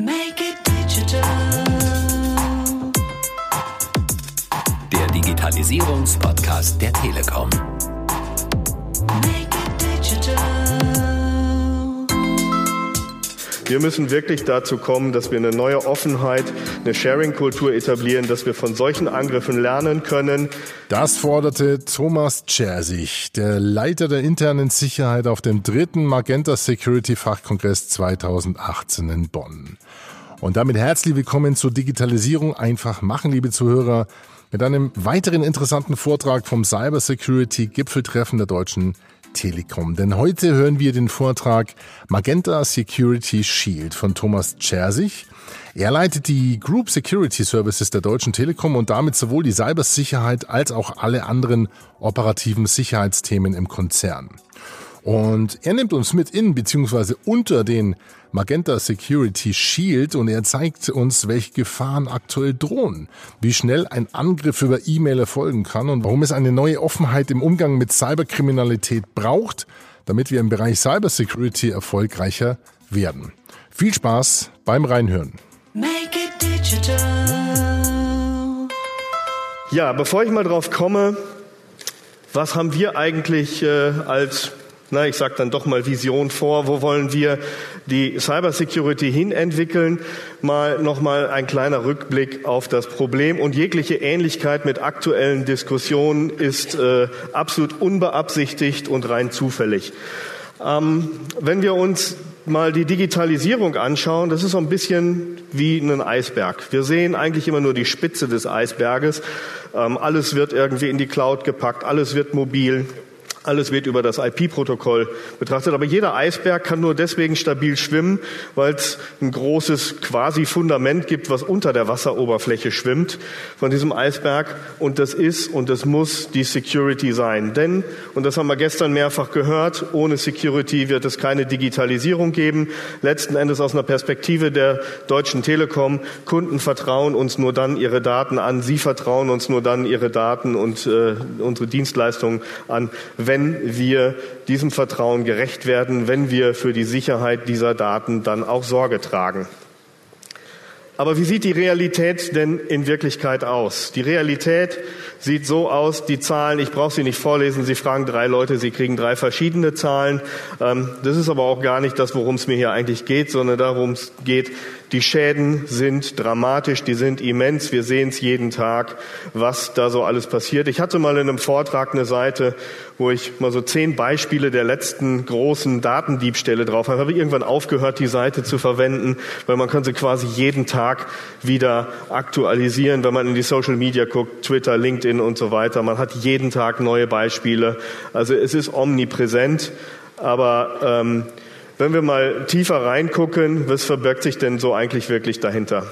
Make it digital. Der Digitalisierungspodcast der Telekom. Wir müssen wirklich dazu kommen, dass wir eine neue Offenheit, eine Sharing-Kultur etablieren, dass wir von solchen Angriffen lernen können. Das forderte Thomas Czersich, der Leiter der internen Sicherheit auf dem dritten Magenta Security Fachkongress 2018 in Bonn. Und damit herzlich willkommen zur Digitalisierung einfach machen, liebe Zuhörer, mit einem weiteren interessanten Vortrag vom Cyber Security Gipfeltreffen der Deutschen Telekom. Denn heute hören wir den Vortrag Magenta Security Shield von Thomas Czersich. Er leitet die Group Security Services der Deutschen Telekom und damit sowohl die Cybersicherheit als auch alle anderen operativen Sicherheitsthemen im Konzern. Und er nimmt uns mit in bzw. unter den Magenta Security Shield und er zeigt uns, welche Gefahren aktuell drohen, wie schnell ein Angriff über E-Mail erfolgen kann und warum es eine neue Offenheit im Umgang mit Cyberkriminalität braucht, damit wir im Bereich Cybersecurity erfolgreicher werden. Viel Spaß beim Reinhören. Make it digital. Ja, bevor ich mal drauf komme, was haben wir eigentlich äh, als, na, ich sag dann doch mal Vision vor, wo wollen wir die Cybersecurity hinentwickeln, mal nochmal ein kleiner Rückblick auf das Problem und jegliche Ähnlichkeit mit aktuellen Diskussionen ist äh, absolut unbeabsichtigt und rein zufällig. Ähm, wenn wir uns mal die Digitalisierung anschauen, das ist so ein bisschen wie ein Eisberg. Wir sehen eigentlich immer nur die Spitze des Eisberges. Ähm, alles wird irgendwie in die Cloud gepackt, alles wird mobil. Alles wird über das IP-Protokoll betrachtet. Aber jeder Eisberg kann nur deswegen stabil schwimmen, weil es ein großes quasi Fundament gibt, was unter der Wasseroberfläche schwimmt von diesem Eisberg. Und das ist und das muss die Security sein. Denn, und das haben wir gestern mehrfach gehört, ohne Security wird es keine Digitalisierung geben. Letzten Endes aus einer Perspektive der Deutschen Telekom. Kunden vertrauen uns nur dann ihre Daten an. Sie vertrauen uns nur dann ihre Daten und äh, unsere Dienstleistungen an, wenn wir diesem Vertrauen gerecht werden, wenn wir für die Sicherheit dieser Daten dann auch Sorge tragen. Aber wie sieht die Realität denn in Wirklichkeit aus? Die Realität sieht so aus, die Zahlen, ich brauche sie nicht vorlesen, Sie fragen drei Leute, Sie kriegen drei verschiedene Zahlen. Ähm, Das ist aber auch gar nicht das, worum es mir hier eigentlich geht, sondern darum es geht, die Schäden sind dramatisch, die sind immens. Wir sehen es jeden Tag, was da so alles passiert. Ich hatte mal in einem Vortrag eine Seite, wo ich mal so zehn Beispiele der letzten großen Datendiebstähle drauf habe. Habe irgendwann aufgehört, die Seite zu verwenden, weil man kann sie quasi jeden Tag wieder aktualisieren, wenn man in die Social Media guckt, Twitter, LinkedIn und so weiter. Man hat jeden Tag neue Beispiele. Also es ist omnipräsent, aber ähm, wenn wir mal tiefer reingucken, was verbirgt sich denn so eigentlich wirklich dahinter?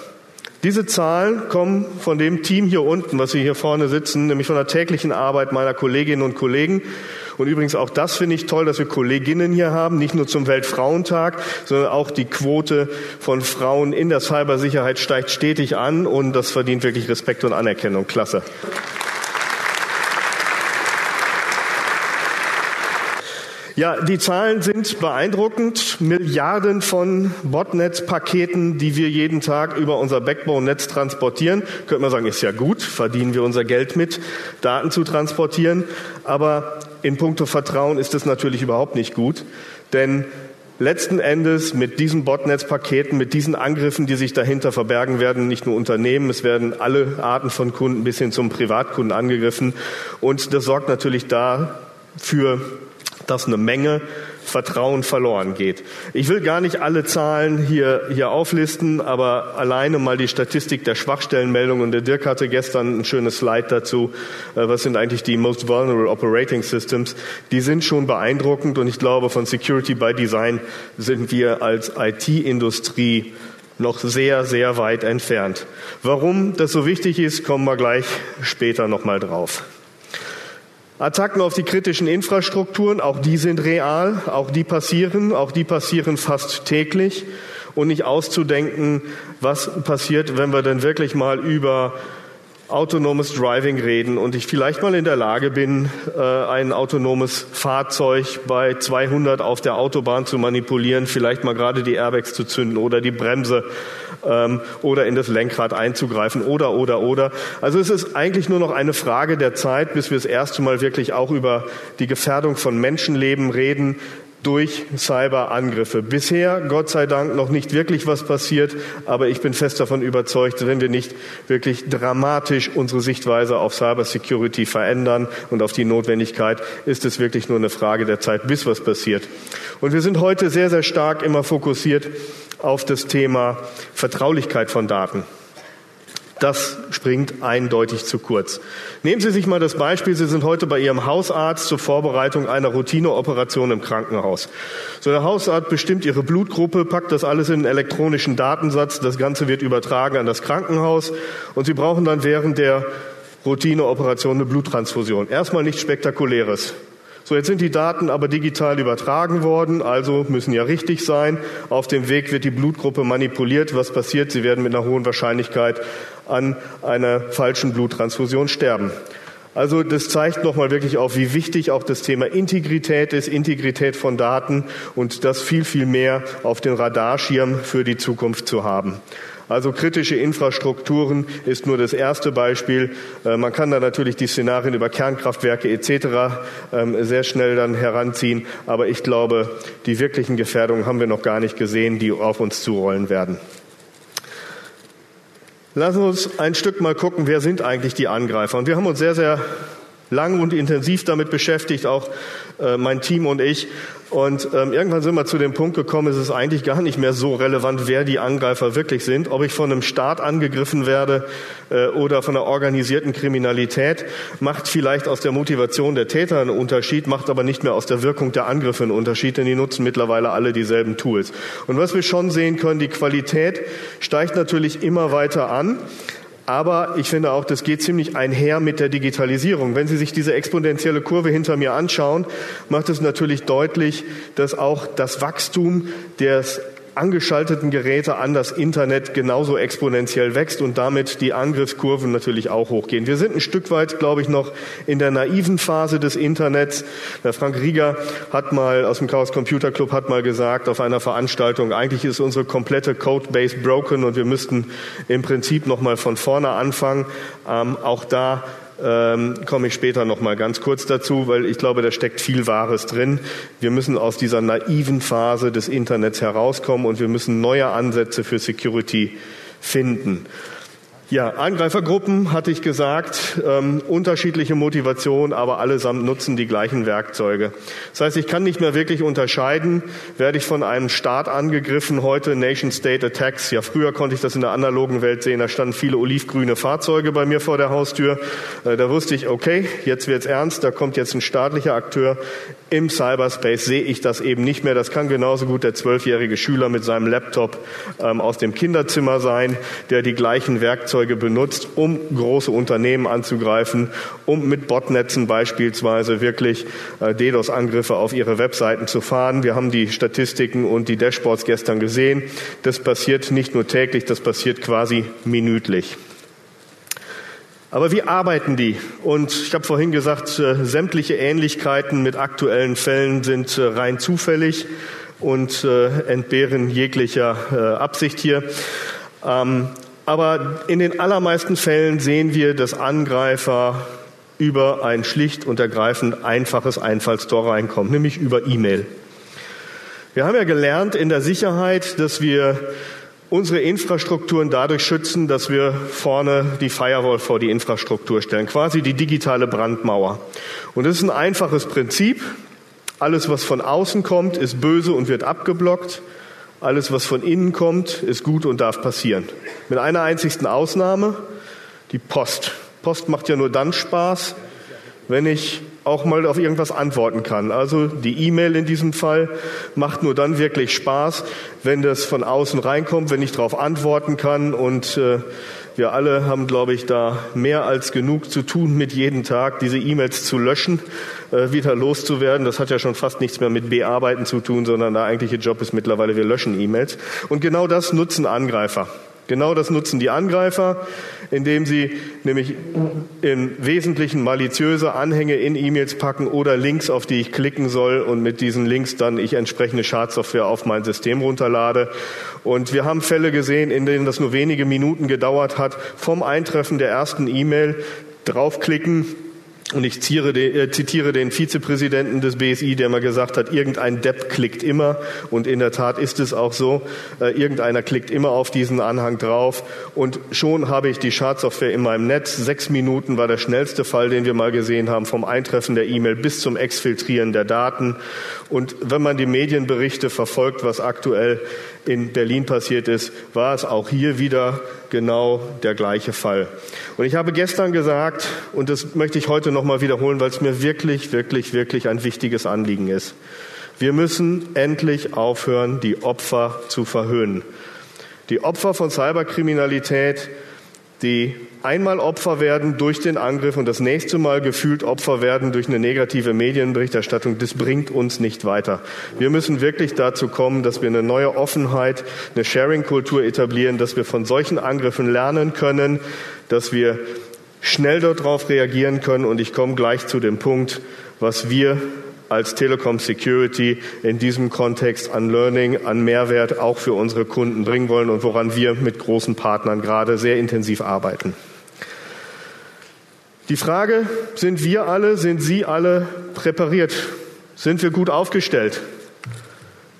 Diese Zahlen kommen von dem Team hier unten, was Sie hier vorne sitzen, nämlich von der täglichen Arbeit meiner Kolleginnen und Kollegen. Und übrigens auch das finde ich toll, dass wir Kolleginnen hier haben, nicht nur zum Weltfrauentag, sondern auch die Quote von Frauen in der Cybersicherheit steigt stetig an und das verdient wirklich Respekt und Anerkennung. Klasse. Ja, die Zahlen sind beeindruckend. Milliarden von Botnet-Paketen, die wir jeden Tag über unser Backbone-Netz transportieren. Könnte man sagen, ist ja gut, verdienen wir unser Geld mit, Daten zu transportieren. Aber in puncto Vertrauen ist es natürlich überhaupt nicht gut. Denn letzten Endes mit diesen Botnetzpaketen, mit diesen Angriffen, die sich dahinter verbergen, werden nicht nur Unternehmen, es werden alle Arten von Kunden bis hin zum Privatkunden angegriffen. Und das sorgt natürlich dafür, dass eine Menge Vertrauen verloren geht. Ich will gar nicht alle Zahlen hier, hier auflisten, aber alleine mal die Statistik der Schwachstellenmeldungen. Der Dirk hatte gestern ein schönes Slide dazu. Äh, Was sind eigentlich die most vulnerable operating systems? Die sind schon beeindruckend und ich glaube, von Security by Design sind wir als IT-Industrie noch sehr, sehr weit entfernt. Warum das so wichtig ist, kommen wir gleich später nochmal drauf. Attacken auf die kritischen Infrastrukturen, auch die sind real, auch die passieren, auch die passieren fast täglich. Und nicht auszudenken, was passiert, wenn wir denn wirklich mal über autonomes Driving reden und ich vielleicht mal in der Lage bin, äh, ein autonomes Fahrzeug bei 200 auf der Autobahn zu manipulieren, vielleicht mal gerade die Airbags zu zünden oder die Bremse ähm, oder in das Lenkrad einzugreifen oder oder oder. Also es ist eigentlich nur noch eine Frage der Zeit, bis wir das erste Mal wirklich auch über die Gefährdung von Menschenleben reden durch Cyberangriffe. Bisher, Gott sei Dank, noch nicht wirklich was passiert, aber ich bin fest davon überzeugt, wenn wir nicht wirklich dramatisch unsere Sichtweise auf Cybersecurity verändern und auf die Notwendigkeit, ist es wirklich nur eine Frage der Zeit, bis was passiert. Und wir sind heute sehr, sehr stark immer fokussiert auf das Thema Vertraulichkeit von Daten. Das springt eindeutig zu kurz. Nehmen Sie sich mal das Beispiel, Sie sind heute bei Ihrem Hausarzt zur Vorbereitung einer Routineoperation im Krankenhaus. So der Hausarzt bestimmt Ihre Blutgruppe, packt das alles in einen elektronischen Datensatz, das Ganze wird übertragen an das Krankenhaus und Sie brauchen dann während der Routineoperation eine Bluttransfusion. Erstmal nichts Spektakuläres. So, jetzt sind die Daten aber digital übertragen worden, also müssen ja richtig sein. Auf dem Weg wird die Blutgruppe manipuliert. Was passiert? Sie werden mit einer hohen Wahrscheinlichkeit an einer falschen Bluttransfusion sterben. Also das zeigt nochmal wirklich auf, wie wichtig auch das Thema Integrität ist, Integrität von Daten und das viel, viel mehr auf den Radarschirm für die Zukunft zu haben. Also kritische Infrastrukturen ist nur das erste Beispiel. Äh, man kann da natürlich die Szenarien über Kernkraftwerke etc. Ähm, sehr schnell dann heranziehen. Aber ich glaube, die wirklichen Gefährdungen haben wir noch gar nicht gesehen, die auf uns zurollen werden. Lassen wir uns ein Stück mal gucken, wer sind eigentlich die Angreifer. Und wir haben uns sehr, sehr lang und intensiv damit beschäftigt, auch äh, mein Team und ich. Und ähm, irgendwann sind wir zu dem Punkt gekommen, es ist eigentlich gar nicht mehr so relevant, wer die Angreifer wirklich sind. Ob ich von einem Staat angegriffen werde äh, oder von einer organisierten Kriminalität, macht vielleicht aus der Motivation der Täter einen Unterschied, macht aber nicht mehr aus der Wirkung der Angriffe einen Unterschied, denn die nutzen mittlerweile alle dieselben Tools. Und was wir schon sehen können, die Qualität steigt natürlich immer weiter an. Aber ich finde auch, das geht ziemlich einher mit der Digitalisierung. Wenn Sie sich diese exponentielle Kurve hinter mir anschauen, macht es natürlich deutlich, dass auch das Wachstum des angeschalteten Geräte an das Internet genauso exponentiell wächst und damit die Angriffskurven natürlich auch hochgehen. Wir sind ein Stück weit, glaube ich, noch in der naiven Phase des Internets. Der Frank Rieger hat mal aus dem Chaos Computer Club hat mal gesagt auf einer Veranstaltung, eigentlich ist unsere komplette Codebase broken und wir müssten im Prinzip noch mal von vorne anfangen. Ähm, auch da ähm, komme ich später noch mal ganz kurz dazu, weil ich glaube, da steckt viel Wahres drin. Wir müssen aus dieser naiven Phase des Internets herauskommen und wir müssen neue Ansätze für Security finden. Ja, Angreifergruppen hatte ich gesagt, ähm, unterschiedliche Motivationen, aber allesamt nutzen die gleichen Werkzeuge. Das heißt, ich kann nicht mehr wirklich unterscheiden, werde ich von einem Staat angegriffen, heute Nation-State-Attacks. Ja, früher konnte ich das in der analogen Welt sehen, da standen viele olivgrüne Fahrzeuge bei mir vor der Haustür. Äh, da wusste ich, okay, jetzt wird's ernst, da kommt jetzt ein staatlicher Akteur. Im Cyberspace sehe ich das eben nicht mehr. Das kann genauso gut der zwölfjährige Schüler mit seinem Laptop ähm, aus dem Kinderzimmer sein, der die gleichen Werkzeuge Werkzeuge benutzt, um große Unternehmen anzugreifen, um mit Botnetzen beispielsweise wirklich äh, DDoS-Angriffe auf ihre Webseiten zu fahren. Wir haben die Statistiken und die Dashboards gestern gesehen. Das passiert nicht nur täglich, das passiert quasi minütlich. Aber wie arbeiten die? Und ich habe vorhin gesagt, äh, sämtliche Ähnlichkeiten mit aktuellen Fällen sind äh, rein zufällig und entbehren jeglicher Absicht hier. Ähm, aber in den allermeisten Fällen sehen wir, dass Angreifer über ein schlicht und ergreifend einfaches Einfallstor reinkommen, nämlich über E-Mail. Wir haben ja gelernt in der Sicherheit, dass wir unsere Infrastrukturen dadurch schützen, dass wir vorne die Firewall vor die Infrastruktur stellen, quasi die digitale Brandmauer. Und das ist ein einfaches Prinzip. Alles, was von außen kommt, ist böse und wird abgeblockt. Alles, was von innen kommt, ist gut und darf passieren. Mit einer einzigsten Ausnahme, die Post. Post macht ja nur dann Spaß, wenn ich auch mal auf irgendwas antworten kann. Also die E-Mail in diesem Fall macht nur dann wirklich Spaß, wenn das von außen reinkommt, wenn ich darauf antworten kann und äh, wir alle haben, glaube ich, da mehr als genug zu tun, mit jedem Tag diese E-Mails zu löschen, äh, wieder loszuwerden. Das hat ja schon fast nichts mehr mit Bearbeiten zu tun, sondern der eigentliche Job ist mittlerweile, wir löschen E-Mails. Und genau das nutzen Angreifer. Genau das nutzen die Angreifer, indem sie nämlich im Wesentlichen maliziöse Anhänge in E-Mails packen oder Links, auf die ich klicken soll und mit diesen Links dann ich entsprechende Schadsoftware auf mein System runterlade. Und wir haben Fälle gesehen, in denen das nur wenige Minuten gedauert hat, vom Eintreffen der ersten E-Mail draufklicken, und ich zitiere den, äh, zitiere den Vizepräsidenten des BSI, der mal gesagt hat, irgendein Depp klickt immer. Und in der Tat ist es auch so. Äh, irgendeiner klickt immer auf diesen Anhang drauf. Und schon habe ich die Schadsoftware in meinem Netz. Sechs Minuten war der schnellste Fall, den wir mal gesehen haben, vom Eintreffen der E-Mail bis zum Exfiltrieren der Daten. Und wenn man die Medienberichte verfolgt, was aktuell in Berlin passiert ist, war es auch hier wieder genau der gleiche Fall. Und ich habe gestern gesagt, und das möchte ich heute nochmal wiederholen, weil es mir wirklich, wirklich, wirklich ein wichtiges Anliegen ist. Wir müssen endlich aufhören, die Opfer zu verhöhnen. Die Opfer von Cyberkriminalität, die einmal Opfer werden durch den Angriff und das nächste Mal gefühlt Opfer werden durch eine negative Medienberichterstattung, das bringt uns nicht weiter. Wir müssen wirklich dazu kommen, dass wir eine neue Offenheit, eine Sharing-Kultur etablieren, dass wir von solchen Angriffen lernen können, dass wir schnell darauf reagieren können. Und ich komme gleich zu dem Punkt, was wir als Telekom Security in diesem Kontext an Learning, an Mehrwert auch für unsere Kunden bringen wollen und woran wir mit großen Partnern gerade sehr intensiv arbeiten. Die Frage, sind wir alle, sind Sie alle präpariert? Sind wir gut aufgestellt?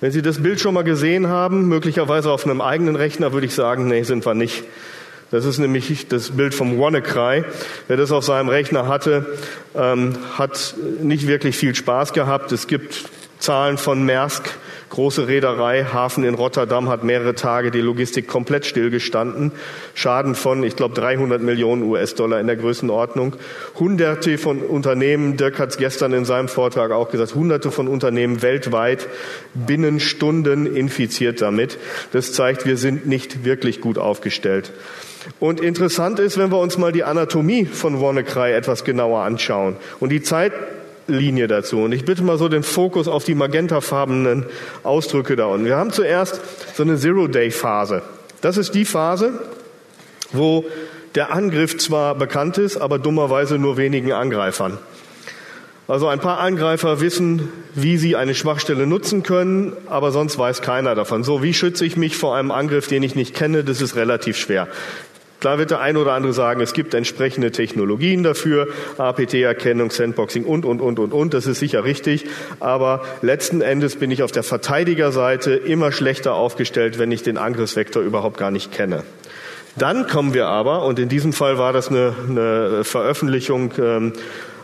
Wenn Sie das Bild schon mal gesehen haben, möglicherweise auf einem eigenen Rechner, würde ich sagen, nee, sind wir nicht. Das ist nämlich das Bild vom WannaCry. Wer das auf seinem Rechner hatte, ähm, hat nicht wirklich viel Spaß gehabt. Es gibt Zahlen von Maersk, große Reederei, Hafen in Rotterdam hat mehrere Tage die Logistik komplett stillgestanden. Schaden von, ich glaube, 300 Millionen US-Dollar in der Größenordnung. Hunderte von Unternehmen, Dirk hat es gestern in seinem Vortrag auch gesagt, hunderte von Unternehmen weltweit binnen Stunden infiziert damit. Das zeigt, wir sind nicht wirklich gut aufgestellt. Und interessant ist, wenn wir uns mal die Anatomie von WannaCry etwas genauer anschauen und die Zeitlinie dazu. Und ich bitte mal so den Fokus auf die magentafarbenen Ausdrücke da unten. Wir haben zuerst so eine Zero-Day-Phase. Das ist die Phase, wo der Angriff zwar bekannt ist, aber dummerweise nur wenigen Angreifern. Also ein paar Angreifer wissen, wie sie eine Schwachstelle nutzen können, aber sonst weiß keiner davon. So, wie schütze ich mich vor einem Angriff, den ich nicht kenne? Das ist relativ schwer. Klar wird der eine oder andere sagen, es gibt entsprechende Technologien dafür, APT-Erkennung, Sandboxing und, und, und, und, und. Das ist sicher richtig. Aber letzten Endes bin ich auf der Verteidigerseite immer schlechter aufgestellt, wenn ich den Angriffsvektor überhaupt gar nicht kenne. Dann kommen wir aber, und in diesem Fall war das eine, eine Veröffentlichung ähm,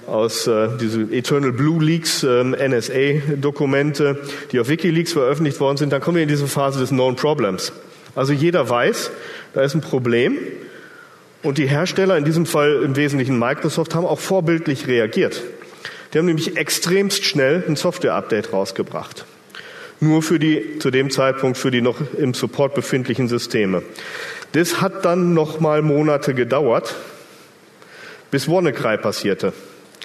aus äh, diese Eternal Blue Leaks, ähm, NSA-Dokumente, die auf WikiLeaks veröffentlicht worden sind, dann kommen wir in diese Phase des Known Problems. Also jeder weiß, da ist ein Problem. Und die Hersteller, in diesem Fall im Wesentlichen Microsoft, haben auch vorbildlich reagiert. Die haben nämlich extremst schnell ein Software-Update rausgebracht. Nur für die, zu dem Zeitpunkt für die noch im Support befindlichen Systeme. Das hat dann noch mal Monate gedauert, bis WannaCry passierte.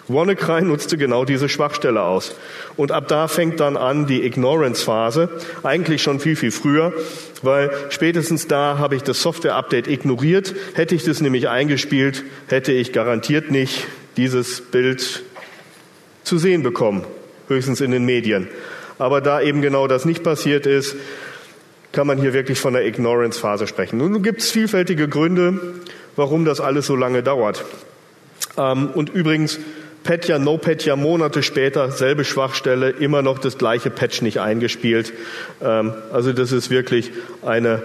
WannaCry nutzte genau diese Schwachstelle aus. Und ab da fängt dann an die Ignorance-Phase, eigentlich schon viel, viel früher, weil spätestens da habe ich das Software-Update ignoriert. Hätte ich das nämlich eingespielt, hätte ich garantiert nicht dieses Bild zu sehen bekommen, höchstens in den Medien. Aber da eben genau das nicht passiert ist, kann man hier wirklich von der Ignorance-Phase sprechen. Nun gibt es vielfältige Gründe, warum das alles so lange dauert. Ähm, und übrigens, Petya, No Petya, Monate später, selbe Schwachstelle, immer noch das gleiche Patch nicht eingespielt. Ähm, also das ist wirklich eine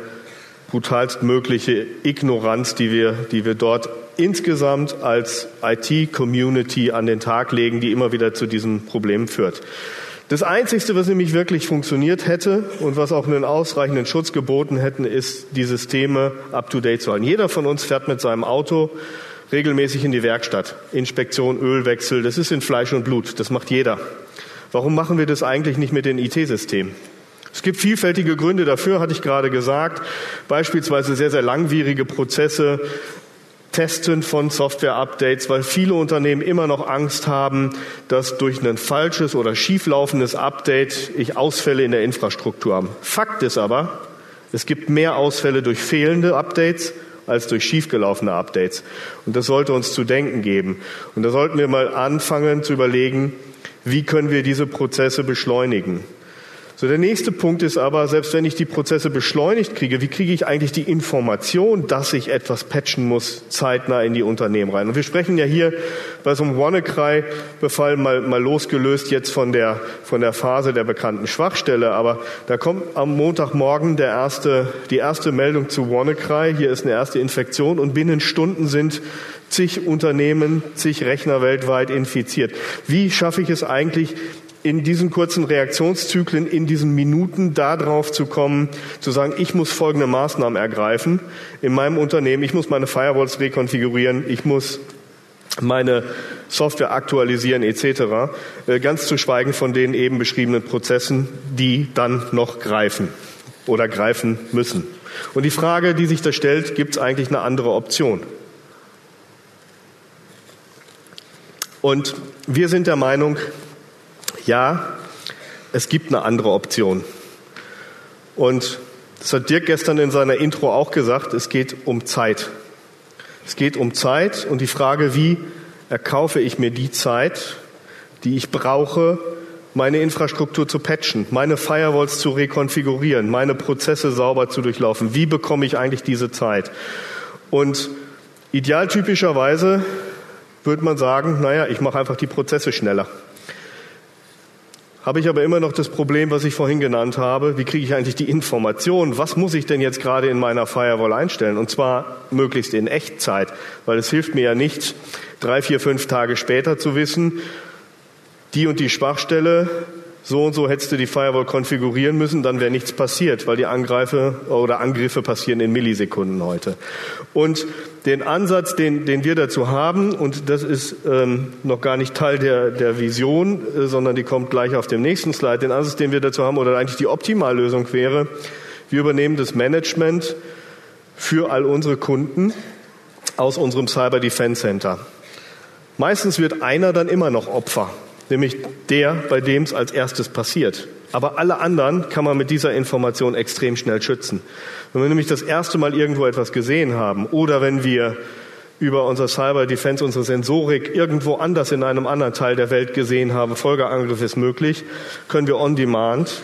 brutalstmögliche Ignoranz, die wir, die wir dort insgesamt als IT-Community an den Tag legen, die immer wieder zu diesen Problemen führt. Das Einzige, was nämlich wirklich funktioniert hätte und was auch einen ausreichenden Schutz geboten hätten, ist, die Systeme up-to-date zu halten. Jeder von uns fährt mit seinem Auto regelmäßig in die Werkstatt. Inspektion, Ölwechsel, das ist in Fleisch und Blut. Das macht jeder. Warum machen wir das eigentlich nicht mit den IT-Systemen? Es gibt vielfältige Gründe dafür, hatte ich gerade gesagt. Beispielsweise sehr, sehr langwierige Prozesse, Testen von Software-Updates, weil viele Unternehmen immer noch Angst haben, dass durch ein falsches oder schieflaufendes Update ich Ausfälle in der Infrastruktur habe. Fakt ist aber, Es gibt mehr Ausfälle durch fehlende Updates als durch schiefgelaufene Updates. Und das sollte uns zu denken geben. Und da sollten wir mal anfangen zu überlegen, wie können wir diese Prozesse beschleunigen. So, der nächste Punkt ist aber, selbst wenn ich die Prozesse beschleunigt kriege, wie kriege ich eigentlich die Information, dass ich etwas patchen muss, zeitnah in die Unternehmen rein? Und wir sprechen ja hier bei so einem WannaCry-Befall mal, mal losgelöst jetzt von der, von der Phase der bekannten Schwachstelle. Aber da kommt am Montagmorgen der erste, die erste Meldung zu WannaCry. Hier ist eine erste Infektion und binnen Stunden sind zig Unternehmen, zig Rechner weltweit infiziert. Wie schaffe ich es eigentlich, in diesen kurzen Reaktionszyklen, in diesen Minuten darauf zu kommen, zu sagen, ich muss folgende Maßnahmen ergreifen in meinem Unternehmen, ich muss meine Firewalls rekonfigurieren, ich muss meine Software aktualisieren etc. Äh, ganz zu schweigen von den eben beschriebenen Prozessen, die dann noch greifen oder greifen müssen. Und die Frage, die sich da stellt, gibt es eigentlich eine andere Option? Und wir sind der Meinung, ja, es gibt eine andere Option. Und das hat Dirk gestern in seiner Intro auch gesagt, es geht um Zeit. Es geht um Zeit und die Frage, wie erkaufe ich mir die Zeit, die ich brauche, meine Infrastruktur zu patchen, meine Firewalls zu rekonfigurieren, meine Prozesse sauber zu durchlaufen. Wie bekomme ich eigentlich diese Zeit? Und idealtypischerweise würde man sagen, naja, ich mache einfach die Prozesse schneller habe ich aber immer noch das Problem, was ich vorhin genannt habe. Wie kriege ich eigentlich die Information? Was muss ich denn jetzt gerade in meiner Firewall einstellen? Und zwar möglichst in Echtzeit, weil es hilft mir ja nicht, drei, vier, fünf Tage später zu wissen, die und die Schwachstelle so und so hättest du die Firewall konfigurieren müssen, dann wäre nichts passiert, weil die Angreife oder Angriffe passieren in Millisekunden heute. Und den Ansatz, den, den wir dazu haben, und das ist ähm, noch gar nicht Teil der, der Vision, äh, sondern die kommt gleich auf dem nächsten Slide, den Ansatz, den wir dazu haben, oder eigentlich die Optimallösung wäre, wir übernehmen das Management für all unsere Kunden aus unserem Cyber Defense Center. Meistens wird einer dann immer noch Opfer nämlich der, bei dem es als erstes passiert. Aber alle anderen kann man mit dieser Information extrem schnell schützen. Wenn wir nämlich das erste Mal irgendwo etwas gesehen haben oder wenn wir über unser Cyber Defense, unsere Sensorik irgendwo anders in einem anderen Teil der Welt gesehen haben, Folgeangriff ist möglich, können wir on demand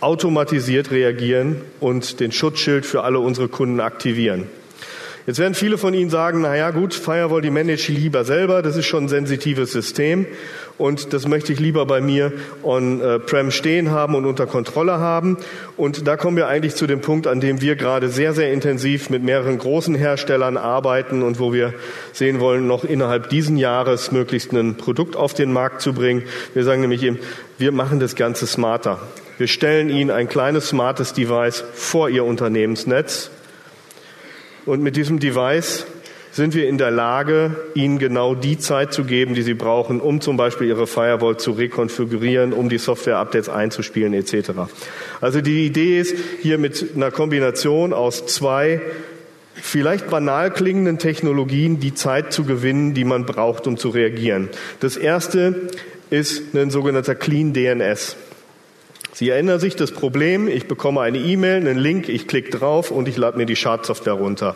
automatisiert reagieren und den Schutzschild für alle unsere Kunden aktivieren. Jetzt werden viele von Ihnen sagen, na ja, gut, Firewall, die manage ich lieber selber, das ist schon ein sensitives System und das möchte ich lieber bei mir on-prem stehen haben und unter Kontrolle haben. Und da kommen wir eigentlich zu dem Punkt, an dem wir gerade sehr, sehr intensiv mit mehreren großen Herstellern arbeiten und wo wir sehen wollen, noch innerhalb diesen Jahres möglichst ein Produkt auf den Markt zu bringen. Wir sagen nämlich eben, wir machen das Ganze smarter. Wir stellen Ihnen ein kleines smartes Device vor Ihr Unternehmensnetz und mit diesem Device sind wir in der Lage, Ihnen genau die Zeit zu geben, die Sie brauchen, um zum Beispiel Ihre Firewall zu rekonfigurieren, um die Software-Updates einzuspielen etc. Also die Idee ist, hier mit einer Kombination aus zwei vielleicht banal klingenden Technologien die Zeit zu gewinnen, die man braucht, um zu reagieren. Das erste ist ein sogenannter Clean DNS. Sie erinnern sich das Problem, ich bekomme eine E-Mail, einen Link, ich klicke drauf und ich lade mir die Schadsoftware runter.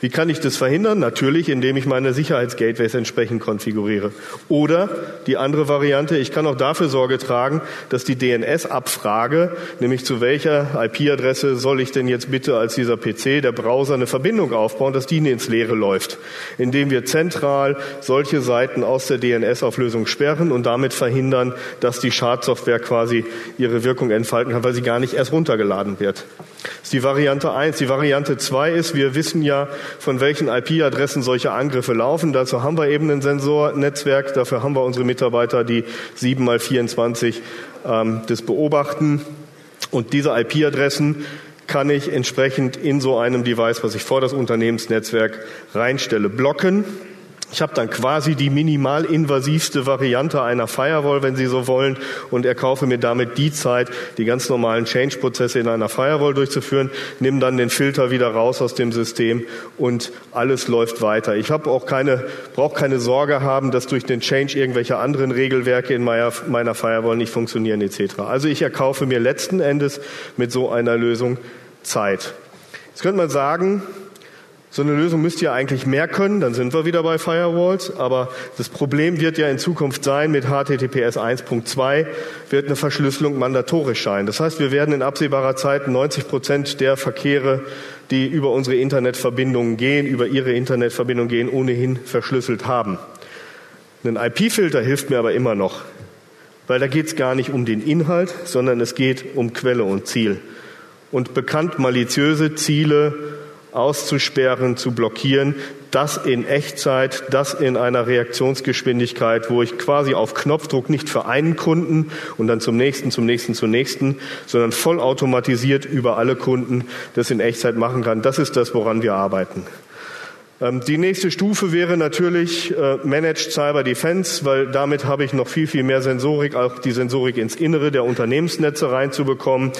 Wie kann ich das verhindern? Natürlich, indem ich meine Sicherheitsgateways entsprechend konfiguriere. Oder die andere Variante, ich kann auch dafür Sorge tragen, dass die DNS-Abfrage, nämlich zu welcher IP-Adresse soll ich denn jetzt bitte als dieser PC, der Browser, eine Verbindung aufbauen, dass die ins Leere läuft. Indem wir zentral solche Seiten aus der DNS-Auflösung sperren und damit verhindern, dass die Schadsoftware quasi ihre Wirkung entfalten kann, weil sie gar nicht erst runtergeladen wird. Das ist die Variante eins. Die Variante zwei ist, wir wissen ja, von welchen IP-Adressen solche Angriffe laufen. Dazu haben wir eben ein Sensornetzwerk. Dafür haben wir unsere Mitarbeiter, die 7 mal 24 ähm, das beobachten. Und diese IP-Adressen kann ich entsprechend in so einem Device, was ich vor das Unternehmensnetzwerk reinstelle, blocken. Ich habe dann quasi die minimal invasivste Variante einer Firewall, wenn Sie so wollen, und erkaufe mir damit die Zeit, die ganz normalen Change-Prozesse in einer Firewall durchzuführen, nimm dann den Filter wieder raus aus dem System und alles läuft weiter. Ich habe auch keine, brauche keine Sorge haben, dass durch den Change irgendwelche anderen Regelwerke in meiner, meiner Firewall nicht funktionieren etc. Also ich erkaufe mir letzten Endes mit so einer Lösung Zeit. Jetzt könnte man sagen, so eine Lösung müsste ja eigentlich mehr können, dann sind wir wieder bei Firewalls, aber das Problem wird ja in Zukunft sein, mit HTTPS 1.2 wird eine Verschlüsselung mandatorisch sein. Das heißt, wir werden in absehbarer Zeit 90 Prozent der Verkehre, die über unsere Internetverbindungen gehen, über ihre Internetverbindung gehen, ohnehin verschlüsselt haben. Ein IP-Filter hilft mir aber immer noch, weil da geht es gar nicht um den Inhalt, sondern es geht um Quelle und Ziel. Und bekannt maliziöse Ziele auszusperren, zu blockieren, das in Echtzeit, das in einer Reaktionsgeschwindigkeit, wo ich quasi auf Knopfdruck nicht für einen Kunden und dann zum nächsten, zum nächsten, zum nächsten, sondern vollautomatisiert über alle Kunden das in Echtzeit machen kann. Das ist das, woran wir arbeiten. Ähm, die nächste Stufe wäre natürlich äh, Managed Cyber Defense, weil damit habe ich noch viel, viel mehr Sensorik, auch die Sensorik ins Innere der Unternehmensnetze reinzubekommen.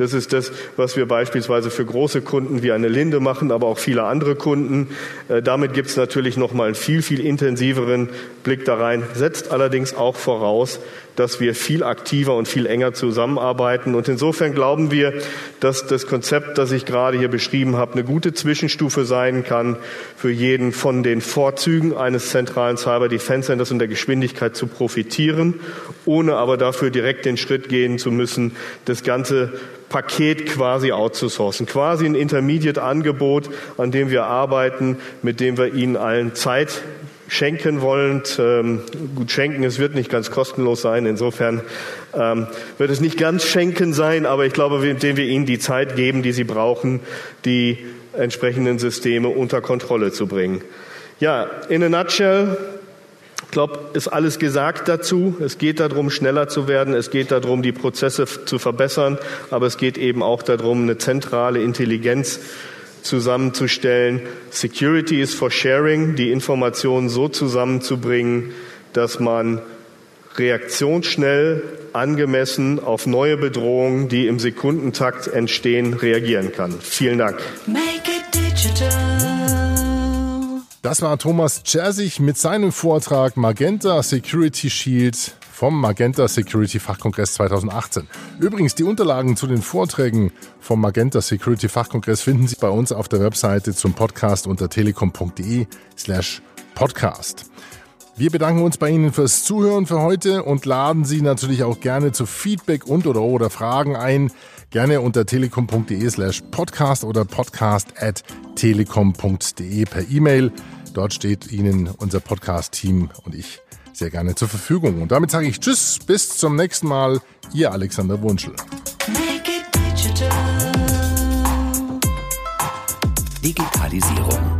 Das ist das, was wir beispielsweise für große Kunden wie eine Linde machen, aber auch viele andere Kunden. Äh, damit gibt es natürlich noch mal einen viel, viel intensiveren Blick da rein, setzt allerdings auch voraus, dass wir viel aktiver und viel enger zusammenarbeiten. Und insofern glauben wir, dass das Konzept, das ich gerade hier beschrieben habe, eine gute Zwischenstufe sein kann für jeden von den Vorzügen eines zentralen Cyber Defense Centers und der Geschwindigkeit zu profitieren, ohne aber dafür direkt den Schritt gehen zu müssen, das ganze Paket quasi outzusourcen, quasi ein Intermediate-Angebot, an dem wir arbeiten, mit dem wir Ihnen allen Zeit schenken wollend. Ähm, gut, schenken, es wird nicht ganz kostenlos sein. Insofern ähm, wird es nicht ganz schenken sein, aber ich glaube, indem wir ihnen die Zeit geben, die sie brauchen, die entsprechenden Systeme unter Kontrolle zu bringen. Ja, in a nutshell, ich glaube, ist alles gesagt dazu. Es geht darum, schneller zu werden. Es geht darum, die Prozesse zu verbessern. Aber es geht eben auch darum, eine zentrale Intelligenz zusammenzustellen. Security is for sharing, die Informationen so zusammenzubringen, dass man reaktionsschnell, angemessen auf neue Bedrohungen, die im Sekundentakt entstehen, reagieren kann. Vielen Dank. Das war Thomas Chersig mit seinem Vortrag Magenta Security Shield vom Magenta Security Fachkongress 2018. Übrigens, die Unterlagen zu den Vorträgen vom Magenta Security Fachkongress finden Sie bei uns auf der Webseite zum Podcast unter telekom.de slash podcast. Wir bedanken uns bei Ihnen fürs Zuhören für heute und laden Sie natürlich auch gerne zu Feedback und oder oder Fragen ein. Gerne unter telekom.de slash podcast oder podcast at telekom.de per E-Mail. Dort steht Ihnen unser Podcast-Team und ich sehr gerne zur Verfügung. Und damit sage ich Tschüss, bis zum nächsten Mal. Ihr Alexander Wunschel. Make it digital. Digitalisierung.